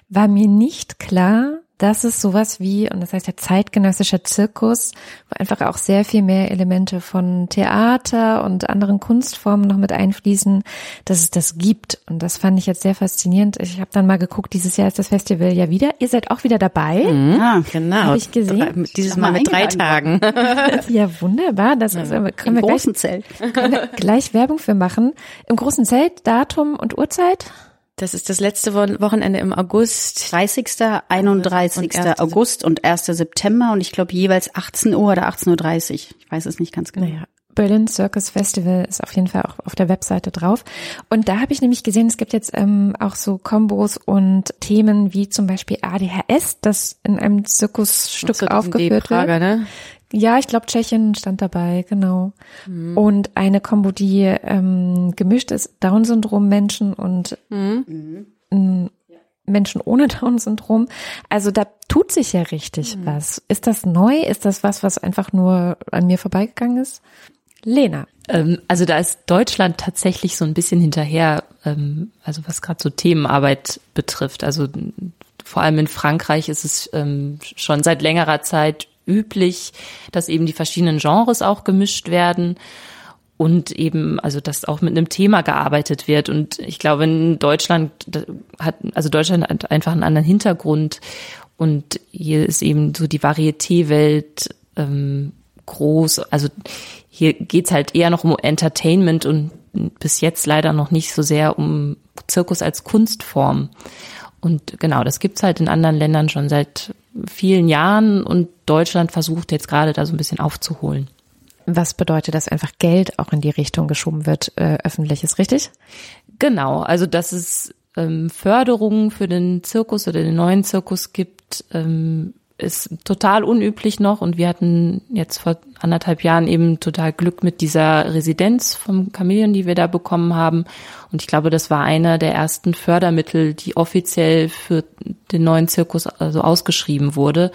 war mir nicht klar, das ist sowas wie, und das heißt der zeitgenössische Zirkus, wo einfach auch sehr viel mehr Elemente von Theater und anderen Kunstformen noch mit einfließen, dass es das gibt. Und das fand ich jetzt sehr faszinierend. Ich habe dann mal geguckt, dieses Jahr ist das Festival ja wieder. Ihr seid auch wieder dabei. Mhm, ja, genau. Habe ich gesehen. Dieses Mal mit drei Tagen. ja, wunderbar. Das ist, können Im wir großen gleich, Zelt. Können wir gleich Werbung für machen. Im großen Zelt, Datum und Uhrzeit? Das ist das letzte Wochenende im August. 30., 31. Und August und 1. September und ich glaube jeweils 18 Uhr oder 18.30 Uhr. Ich weiß es nicht ganz genau. Naja. Berlin Circus Festival ist auf jeden Fall auch auf der Webseite drauf. Und da habe ich nämlich gesehen, es gibt jetzt ähm, auch so Kombos und Themen wie zum Beispiel ADHS, das in einem Zirkusstück so, aufgeführt wird. Ne? Ja, ich glaube, Tschechien stand dabei, genau. Mhm. Und eine Kombo, die ähm, gemischt ist, Down-Syndrom-Menschen und mhm. Menschen ohne Down-Syndrom. Also da tut sich ja richtig mhm. was. Ist das neu? Ist das was, was einfach nur an mir vorbeigegangen ist? Lena. Ähm, also da ist Deutschland tatsächlich so ein bisschen hinterher, ähm, also was gerade so Themenarbeit betrifft. Also vor allem in Frankreich ist es ähm, schon seit längerer Zeit üblich, dass eben die verschiedenen Genres auch gemischt werden und eben, also dass auch mit einem Thema gearbeitet wird. Und ich glaube, in Deutschland hat, also Deutschland hat einfach einen anderen Hintergrund und hier ist eben so die Varieté-Welt ähm, groß. Also hier geht's halt eher noch um Entertainment und bis jetzt leider noch nicht so sehr um Zirkus als Kunstform. Und genau, das gibt's halt in anderen Ländern schon seit vielen Jahren und Deutschland versucht jetzt gerade da so ein bisschen aufzuholen. Was bedeutet, dass einfach Geld auch in die Richtung geschoben wird, äh, öffentliches, richtig? Genau, also dass es ähm, Förderungen für den Zirkus oder den neuen Zirkus gibt, ähm, ist total unüblich noch und wir hatten jetzt vor anderthalb Jahren eben total Glück mit dieser Residenz vom Chameleon, die wir da bekommen haben. Und ich glaube, das war einer der ersten Fördermittel, die offiziell für den neuen Zirkus also ausgeschrieben wurde.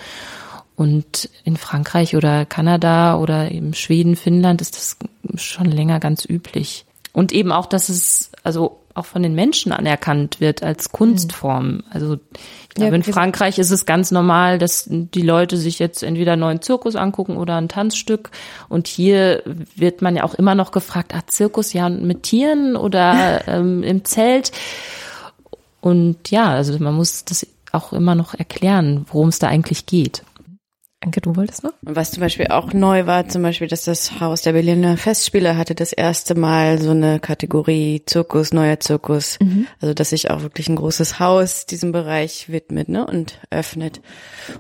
Und in Frankreich oder Kanada oder eben Schweden, Finnland ist das schon länger ganz üblich. Und eben auch, dass es also auch von den Menschen anerkannt wird als Kunstform. Also ich glaube, ja, in Frankreich ist es ganz normal, dass die Leute sich jetzt entweder einen neuen Zirkus angucken oder ein Tanzstück. Und hier wird man ja auch immer noch gefragt, ah, Zirkus ja mit Tieren oder ähm, im Zelt. Und ja, also man muss das auch immer noch erklären, worum es da eigentlich geht. Anke, du wolltest noch? Was zum Beispiel auch neu war, zum Beispiel, dass das Haus der Berliner Festspiele hatte das erste Mal so eine Kategorie Zirkus, neuer Zirkus. Mhm. Also, dass sich auch wirklich ein großes Haus diesem Bereich widmet, ne, und öffnet.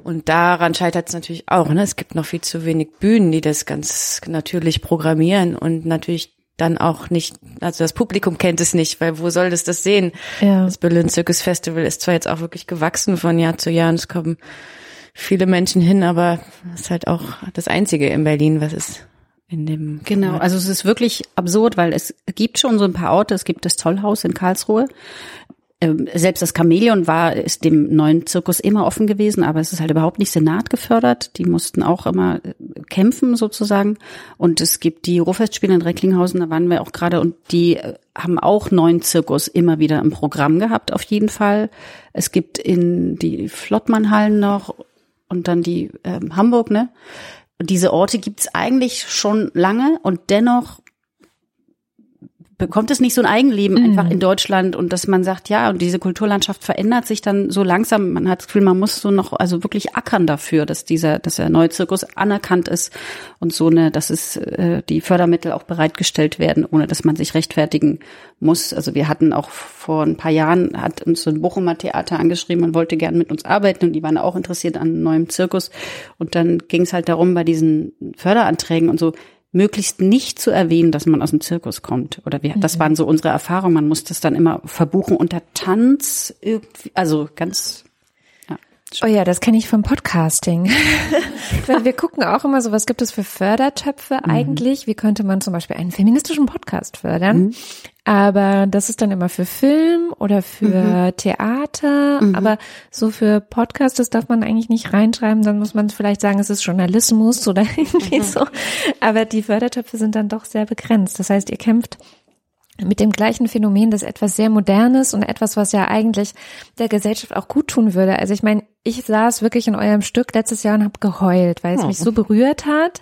Und daran scheitert es natürlich auch, ne. Es gibt noch viel zu wenig Bühnen, die das ganz natürlich programmieren und natürlich dann auch nicht, also das Publikum kennt es nicht, weil wo soll das das sehen? Ja. Das Berlin Circus Festival ist zwar jetzt auch wirklich gewachsen von Jahr zu Jahr und es kommen viele Menschen hin, aber es ist halt auch das Einzige in Berlin, was es in dem. Genau, also es ist wirklich absurd, weil es gibt schon so ein paar Orte. Es gibt das Tollhaus in Karlsruhe. ähm, selbst das Chamäleon war, ist dem neuen Zirkus immer offen gewesen, aber es ist halt überhaupt nicht Senat gefördert. Die mussten auch immer äh, kämpfen sozusagen. Und es gibt die Ruhrfestspiele in Recklinghausen, da waren wir auch gerade und die äh, haben auch neuen Zirkus immer wieder im Programm gehabt, auf jeden Fall. Es gibt in die Flottmannhallen noch und dann die äh, Hamburg, ne? Diese Orte gibt's eigentlich schon lange und dennoch bekommt es nicht so ein Eigenleben mhm. einfach in Deutschland und dass man sagt, ja, und diese Kulturlandschaft verändert sich dann so langsam. Man hat das Gefühl, man muss so noch, also wirklich ackern dafür, dass dieser, dass der neue Zirkus anerkannt ist und so eine, dass es äh, die Fördermittel auch bereitgestellt werden, ohne dass man sich rechtfertigen muss. Also wir hatten auch vor ein paar Jahren, hat uns so ein Bochumer Theater angeschrieben und wollte gern mit uns arbeiten und die waren auch interessiert an neuem Zirkus. Und dann ging es halt darum, bei diesen Förderanträgen und so, möglichst nicht zu erwähnen, dass man aus dem Zirkus kommt. Oder wir, mhm. das waren so unsere Erfahrungen. Man muss das dann immer verbuchen unter Tanz, irgendwie, also ganz Oh ja, das kenne ich vom Podcasting. Wir gucken auch immer so, was gibt es für Fördertöpfe mhm. eigentlich? Wie könnte man zum Beispiel einen feministischen Podcast fördern? Mhm. Aber das ist dann immer für Film oder für mhm. Theater. Mhm. Aber so für Podcast, das darf man eigentlich nicht reinschreiben. Dann muss man vielleicht sagen, es ist Journalismus oder irgendwie mhm. so. Aber die Fördertöpfe sind dann doch sehr begrenzt. Das heißt, ihr kämpft mit dem gleichen Phänomen, das etwas sehr Modernes und etwas, was ja eigentlich der Gesellschaft auch gut tun würde. Also ich meine, ich saß wirklich in eurem Stück letztes Jahr und habe geheult, weil es oh. mich so berührt hat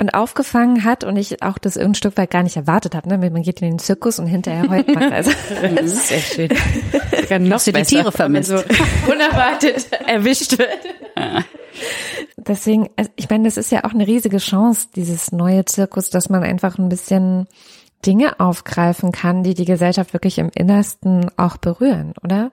und aufgefangen hat und ich auch das ein Stück weit gar nicht erwartet habe. Ne? Man geht in den Zirkus und hinterher heult man. Also das ist echt schön. Kann noch die Tiere vermisst. So unerwartet erwischt wird. Deswegen, also ich meine, das ist ja auch eine riesige Chance, dieses neue Zirkus, dass man einfach ein bisschen Dinge aufgreifen kann, die die Gesellschaft wirklich im Innersten auch berühren, oder?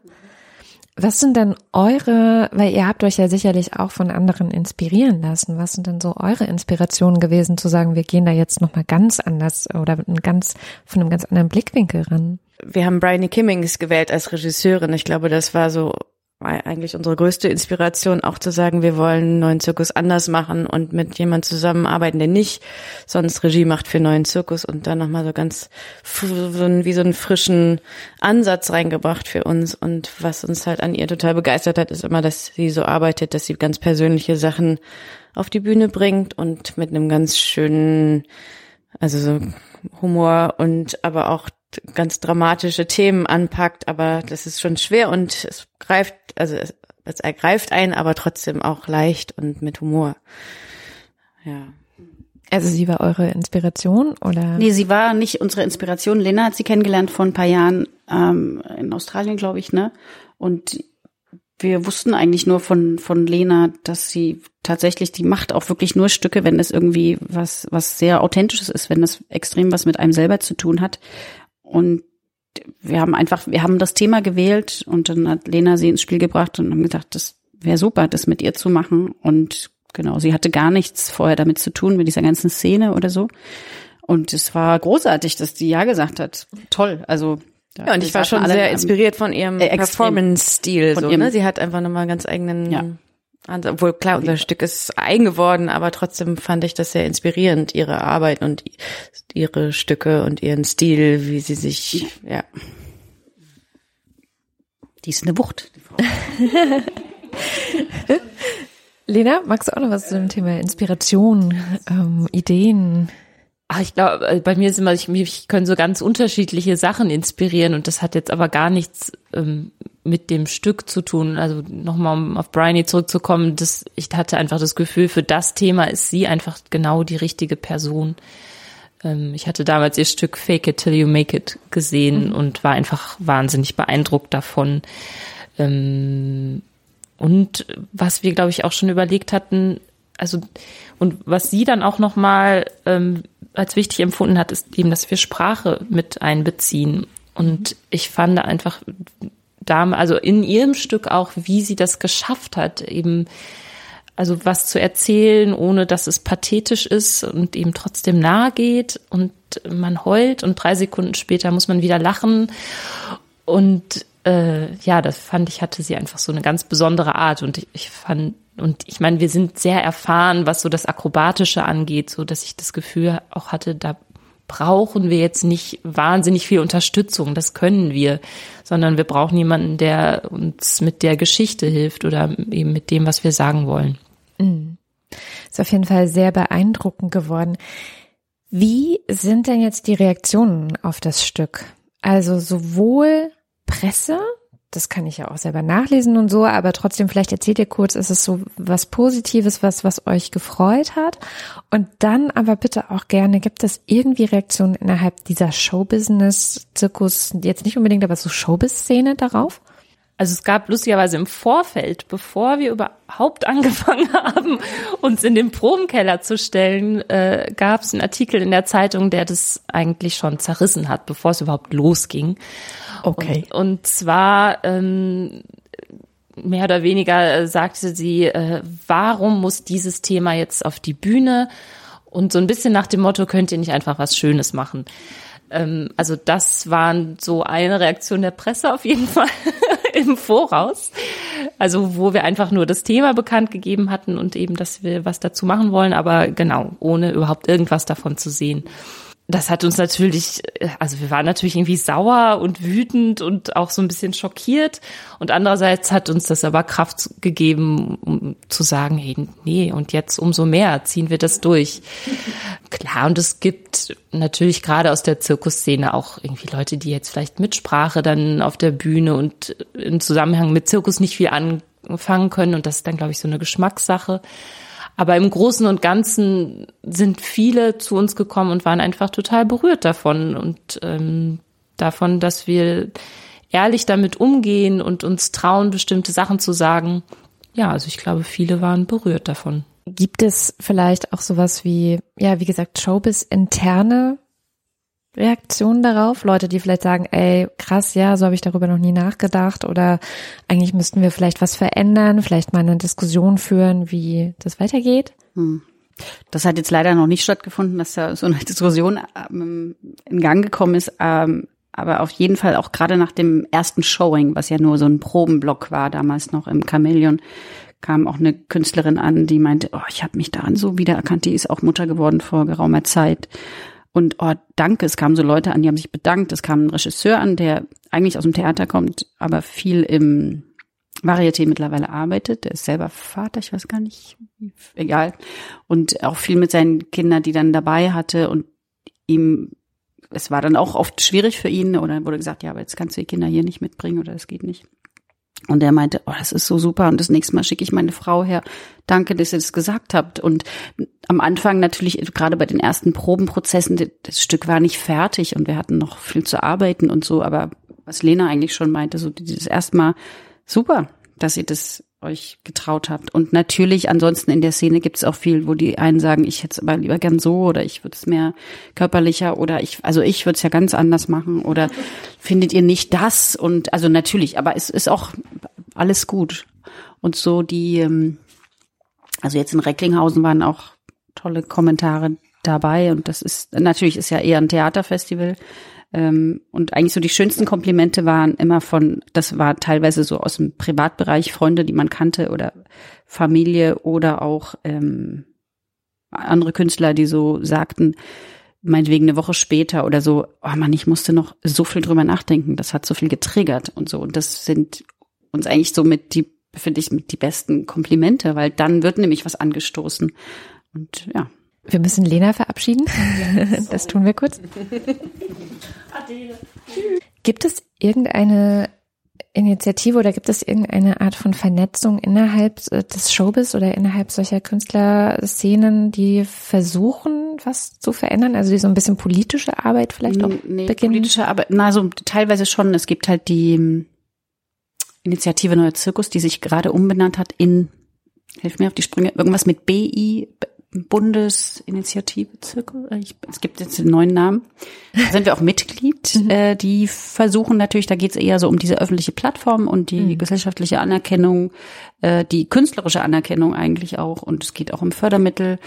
Was sind denn eure, weil ihr habt euch ja sicherlich auch von anderen inspirieren lassen, was sind denn so eure Inspirationen gewesen, zu sagen, wir gehen da jetzt nochmal ganz anders oder ganz, von einem ganz anderen Blickwinkel ran? Wir haben Bryony Kimmings gewählt als Regisseurin. Ich glaube, das war so eigentlich unsere größte Inspiration, auch zu sagen, wir wollen einen neuen Zirkus anders machen und mit jemand zusammenarbeiten, der nicht sonst Regie macht für neuen Zirkus und dann nochmal so ganz wie so einen frischen Ansatz reingebracht für uns. Und was uns halt an ihr total begeistert hat, ist immer, dass sie so arbeitet, dass sie ganz persönliche Sachen auf die Bühne bringt und mit einem ganz schönen, also so Humor und aber auch ganz dramatische Themen anpackt, aber das ist schon schwer und es greift, also es, es ergreift einen, aber trotzdem auch leicht und mit Humor. Ja. Also sie war eure Inspiration oder? Nee, sie war nicht unsere Inspiration. Lena hat sie kennengelernt vor ein paar Jahren ähm, in Australien, glaube ich, ne? Und wir wussten eigentlich nur von von Lena, dass sie tatsächlich, die macht auch wirklich nur Stücke, wenn das irgendwie was was sehr authentisches ist, wenn das extrem was mit einem selber zu tun hat. Und wir haben einfach, wir haben das Thema gewählt und dann hat Lena sie ins Spiel gebracht und haben gesagt, das wäre super, das mit ihr zu machen. Und genau, sie hatte gar nichts vorher damit zu tun, mit dieser ganzen Szene oder so. Und es war großartig, dass die ja gesagt hat. Toll, also ja, und ich war schon sehr inspiriert von ihrem äh, Performance-Stil. So, ne? Sie hat einfach nochmal ganz eigenen ja. Also, obwohl klar, unser Stück ist eigen geworden, aber trotzdem fand ich das sehr inspirierend, ihre Arbeit und ihre Stücke und ihren Stil, wie sie sich, ja. Die ist eine Wucht. Lena, magst du auch noch was zu dem Thema Inspiration, ähm, Ideen? Ach, ich glaube, äh, bei mir ist immer, ich, mich können so ganz unterschiedliche Sachen inspirieren und das hat jetzt aber gar nichts ähm, mit dem Stück zu tun. Also nochmal um auf Bryony zurückzukommen, das, ich hatte einfach das Gefühl, für das Thema ist sie einfach genau die richtige Person. Ähm, ich hatte damals ihr Stück Fake It Till You Make It gesehen mhm. und war einfach wahnsinnig beeindruckt davon. Ähm, und was wir, glaube ich, auch schon überlegt hatten, also und was sie dann auch nochmal ähm, als wichtig empfunden hat, ist eben, dass wir Sprache mit einbeziehen. Und ich fand einfach, Dame, also in ihrem Stück auch, wie sie das geschafft hat, eben also was zu erzählen, ohne dass es pathetisch ist und eben trotzdem nahe geht und man heult und drei Sekunden später muss man wieder lachen. Und äh, ja, das fand ich, hatte sie einfach so eine ganz besondere Art und ich, ich fand, und ich meine, wir sind sehr erfahren, was so das Akrobatische angeht, so dass ich das Gefühl auch hatte, da brauchen wir jetzt nicht wahnsinnig viel Unterstützung, das können wir, sondern wir brauchen jemanden, der uns mit der Geschichte hilft oder eben mit dem, was wir sagen wollen. Mhm. Ist auf jeden Fall sehr beeindruckend geworden. Wie sind denn jetzt die Reaktionen auf das Stück? Also sowohl Presse, das kann ich ja auch selber nachlesen und so, aber trotzdem vielleicht erzählt ihr kurz, ist es so was Positives, was, was euch gefreut hat? Und dann aber bitte auch gerne, gibt es irgendwie Reaktionen innerhalb dieser Showbusiness-Zirkus, jetzt nicht unbedingt, aber so Showbiz-Szene darauf? Also es gab lustigerweise im Vorfeld, bevor wir überhaupt angefangen haben, uns in den Probenkeller zu stellen, äh, gab es einen Artikel in der Zeitung, der das eigentlich schon zerrissen hat, bevor es überhaupt losging. Okay. Und, und zwar ähm, mehr oder weniger äh, sagte sie, äh, warum muss dieses Thema jetzt auf die Bühne? Und so ein bisschen nach dem Motto, könnt ihr nicht einfach was Schönes machen? Ähm, also das waren so eine Reaktion der Presse auf jeden Fall im Voraus. Also wo wir einfach nur das Thema bekannt gegeben hatten und eben, dass wir was dazu machen wollen, aber genau, ohne überhaupt irgendwas davon zu sehen das hat uns natürlich, also wir waren natürlich irgendwie sauer und wütend und auch so ein bisschen schockiert. Und andererseits hat uns das aber Kraft gegeben, um zu sagen, hey, nee, und jetzt umso mehr ziehen wir das durch. Klar, und es gibt natürlich gerade aus der Zirkusszene auch irgendwie Leute, die jetzt vielleicht mit Sprache dann auf der Bühne und im Zusammenhang mit Zirkus nicht viel anfangen können. Und das ist dann, glaube ich, so eine Geschmackssache. Aber im Großen und Ganzen sind viele zu uns gekommen und waren einfach total berührt davon und ähm, davon, dass wir ehrlich damit umgehen und uns trauen, bestimmte Sachen zu sagen. Ja, also ich glaube, viele waren berührt davon. Gibt es vielleicht auch sowas wie, ja, wie gesagt, Showbiz interne Reaktionen darauf? Leute, die vielleicht sagen, ey, krass, ja, so habe ich darüber noch nie nachgedacht oder eigentlich müssten wir vielleicht was verändern, vielleicht mal eine Diskussion führen, wie das weitergeht? Hm. Das hat jetzt leider noch nicht stattgefunden, dass da so eine Diskussion ähm, in Gang gekommen ist. Ähm, aber auf jeden Fall auch gerade nach dem ersten Showing, was ja nur so ein Probenblock war, damals noch im Chameleon, kam auch eine Künstlerin an, die meinte, oh, ich habe mich daran so wiedererkannt, die ist auch Mutter geworden vor geraumer Zeit. Und oh, danke, es kamen so Leute an, die haben sich bedankt. Es kam ein Regisseur an, der eigentlich aus dem Theater kommt, aber viel im Varieté mittlerweile arbeitet. Der ist selber Vater, ich weiß gar nicht, egal. Und auch viel mit seinen Kindern, die dann dabei hatte und ihm, es war dann auch oft schwierig für ihn oder wurde gesagt, ja, aber jetzt kannst du die Kinder hier nicht mitbringen oder das geht nicht. Und er meinte, oh, das ist so super und das nächste Mal schicke ich meine Frau her. Danke, dass ihr das gesagt habt. Und am Anfang natürlich, gerade bei den ersten Probenprozessen, das Stück war nicht fertig und wir hatten noch viel zu arbeiten und so. Aber was Lena eigentlich schon meinte, so dieses erstmal super, dass ihr das euch getraut habt. Und natürlich, ansonsten in der Szene gibt es auch viel, wo die einen sagen, ich hätte es aber lieber gern so oder ich würde es mehr körperlicher oder ich, also ich würde es ja ganz anders machen oder findet ihr nicht das? Und also natürlich, aber es ist auch alles gut. Und so die, ähm, also jetzt in Recklinghausen waren auch tolle Kommentare dabei und das ist, natürlich ist ja eher ein Theaterfestival. Ähm, und eigentlich so die schönsten Komplimente waren immer von, das war teilweise so aus dem Privatbereich, Freunde, die man kannte oder Familie oder auch ähm, andere Künstler, die so sagten, meinetwegen eine Woche später oder so, oh Mann, ich musste noch so viel drüber nachdenken, das hat so viel getriggert und so. Und das sind uns eigentlich so mit die, finde ich, mit die besten Komplimente, weil dann wird nämlich was angestoßen. Und ja. Wir müssen Lena verabschieden. Das tun wir kurz. Gibt es irgendeine Initiative oder gibt es irgendeine Art von Vernetzung innerhalb äh, des Showbiz oder innerhalb solcher Künstlerszenen, die versuchen, was zu verändern? Also die so ein bisschen politische Arbeit vielleicht auch nee, beginnen? Politische Arbeit, na, so teilweise schon. Es gibt halt die ähm, Initiative Neuer Zirkus, die sich gerade umbenannt hat in, hilf mir auf die Sprünge, irgendwas mit BI, Bundesinitiative Zirkel. Äh, es gibt jetzt einen neuen Namen. Da sind wir auch Mitglied. Mhm. Äh, die versuchen natürlich, da geht es eher so um diese öffentliche Plattform und die mhm. gesellschaftliche Anerkennung, äh, die künstlerische Anerkennung eigentlich auch. Und es geht auch um Fördermittel.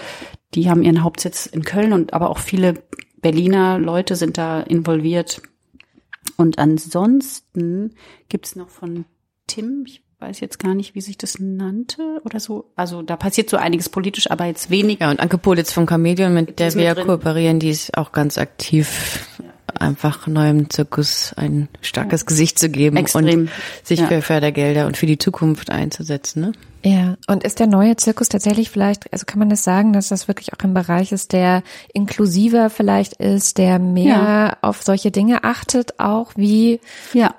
Die haben ihren Hauptsitz in Köln und aber auch viele Berliner Leute sind da involviert. Und ansonsten gibt's noch von Tim, ich weiß jetzt gar nicht, wie sich das nannte oder so. Also da passiert so einiges politisch, aber jetzt wenig. Ja, und Anke Politz vom Chameleon, mit der wir ja kooperieren, die ist auch ganz aktiv, einfach neuem Zirkus ein starkes Gesicht zu geben Extrem. und sich Ja. für Fördergelder und für die Zukunft einzusetzen. Ne? Ja, und ist der neue Zirkus tatsächlich vielleicht, also kann man das sagen, dass das wirklich auch ein Bereich ist, der inklusiver vielleicht ist, der mehr Ja. auf solche Dinge achtet, auch wie, Ja,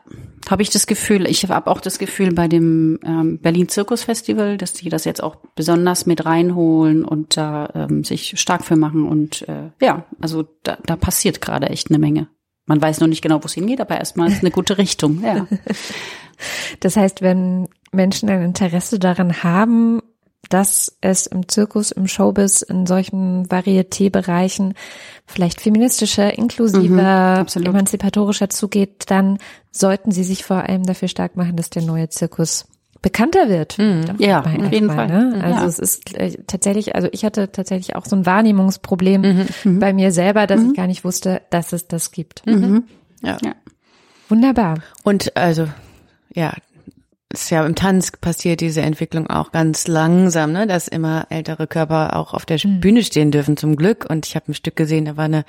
habe ich das Gefühl. Ich habe auch das Gefühl bei dem ähm, Berlin Zirkus Festival, dass die das jetzt auch besonders mit reinholen und da ähm, sich stark für machen. Und äh, ja, also da, da passiert gerade echt eine Menge. Man weiß noch nicht genau, wo es hingeht, aber erstmal ist eine gute Richtung. Ja. das heißt, wenn Menschen ein Interesse daran haben, dass es im Zirkus, im Showbiz, in solchen Varieté-Bereichen vielleicht feministischer, inklusiver, Mhm, emanzipatorischer zugeht, dann sollten sie sich vor allem dafür stark machen, dass der neue Zirkus bekannter wird. Ja, Dabei auf jeden Fall. Ne? Also Ja. es ist äh, tatsächlich, also ich hatte tatsächlich auch so ein Wahrnehmungsproblem Mhm. bei mir selber, dass ich gar nicht wusste, dass es das gibt. Ja. Ja. Wunderbar. Und also, ja, ist ja im Tanz passiert diese Entwicklung auch ganz langsam, ne, dass immer ältere Körper auch auf der Bühne stehen dürfen, zum Glück. Und ich habe ein Stück gesehen, da war eine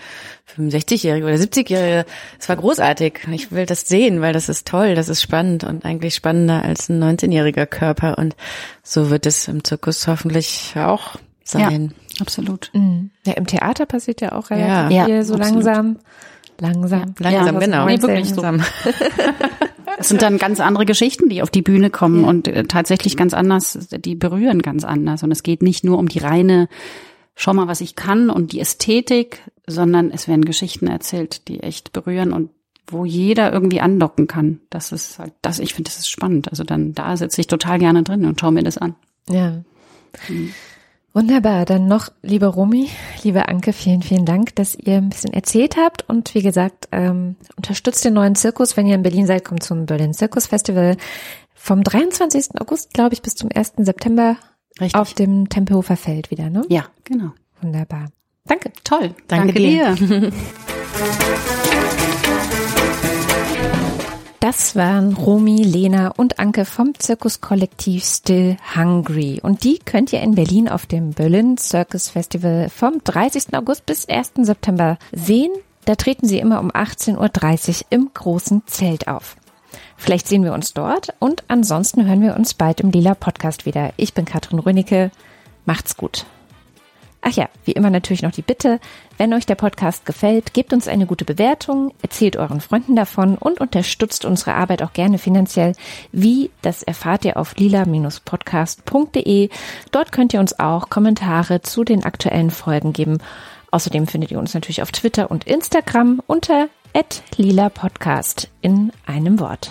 65-Jährige oder 70-Jährige. Es war großartig. Ich will das sehen, weil das ist toll, das ist spannend und eigentlich spannender als ein 19-jähriger Körper. Und so wird es im Zirkus hoffentlich auch sein. Absolut. Mhm. Ja, im Theater passiert ja auch Ja. relativ viel, Ja, so absolut. langsam. Langsam. Langsam, Ja, genau. nee, wirklich so. Langsam. Es sind dann ganz andere Geschichten, die auf die Bühne kommen und äh, tatsächlich ganz anders, die berühren ganz anders. Und es geht nicht nur um die reine, schau mal, was ich kann und die Ästhetik, sondern es werden Geschichten erzählt, die echt berühren und wo jeder irgendwie andocken kann. Das ist halt, das, ich finde, das ist spannend. Also dann, da sitze ich total gerne drin und schaue mir das an. Ja. Wunderbar. Dann noch, liebe Romy, liebe Anke, vielen, vielen Dank, dass ihr ein bisschen erzählt habt. Und wie gesagt, ähm, unterstützt den neuen Zirkus. Wenn ihr in Berlin seid, kommt zum Berlin Zirkus Festival vom 23. August, glaube ich, bis zum 1. September Richtig. auf dem Tempelhofer Feld wieder, ne? Ja, genau. Wunderbar. Danke. Toll. Danke dir. dir. Das waren Romy, Lena und Anke vom Zirkuskollektiv Still Hungry. Und die könnt ihr in Berlin auf dem Berlin Circus Festival vom 30. August bis 1. September sehen. Da treten sie immer um 18.30 Uhr im großen Zelt auf. Vielleicht sehen wir uns dort und ansonsten hören wir uns bald im Lila Podcast wieder. Ich bin Katrin Rönicke. Macht's gut. Ach ja, wie immer natürlich noch die Bitte, wenn euch der Podcast gefällt, gebt uns eine gute Bewertung, erzählt euren Freunden davon und unterstützt unsere Arbeit auch gerne finanziell. Wie, das erfahrt ihr auf lila-podcast.de. Dort könnt ihr uns auch Kommentare zu den aktuellen Folgen geben. Außerdem findet ihr uns natürlich auf Twitter und Instagram unter lila podcast in einem Wort.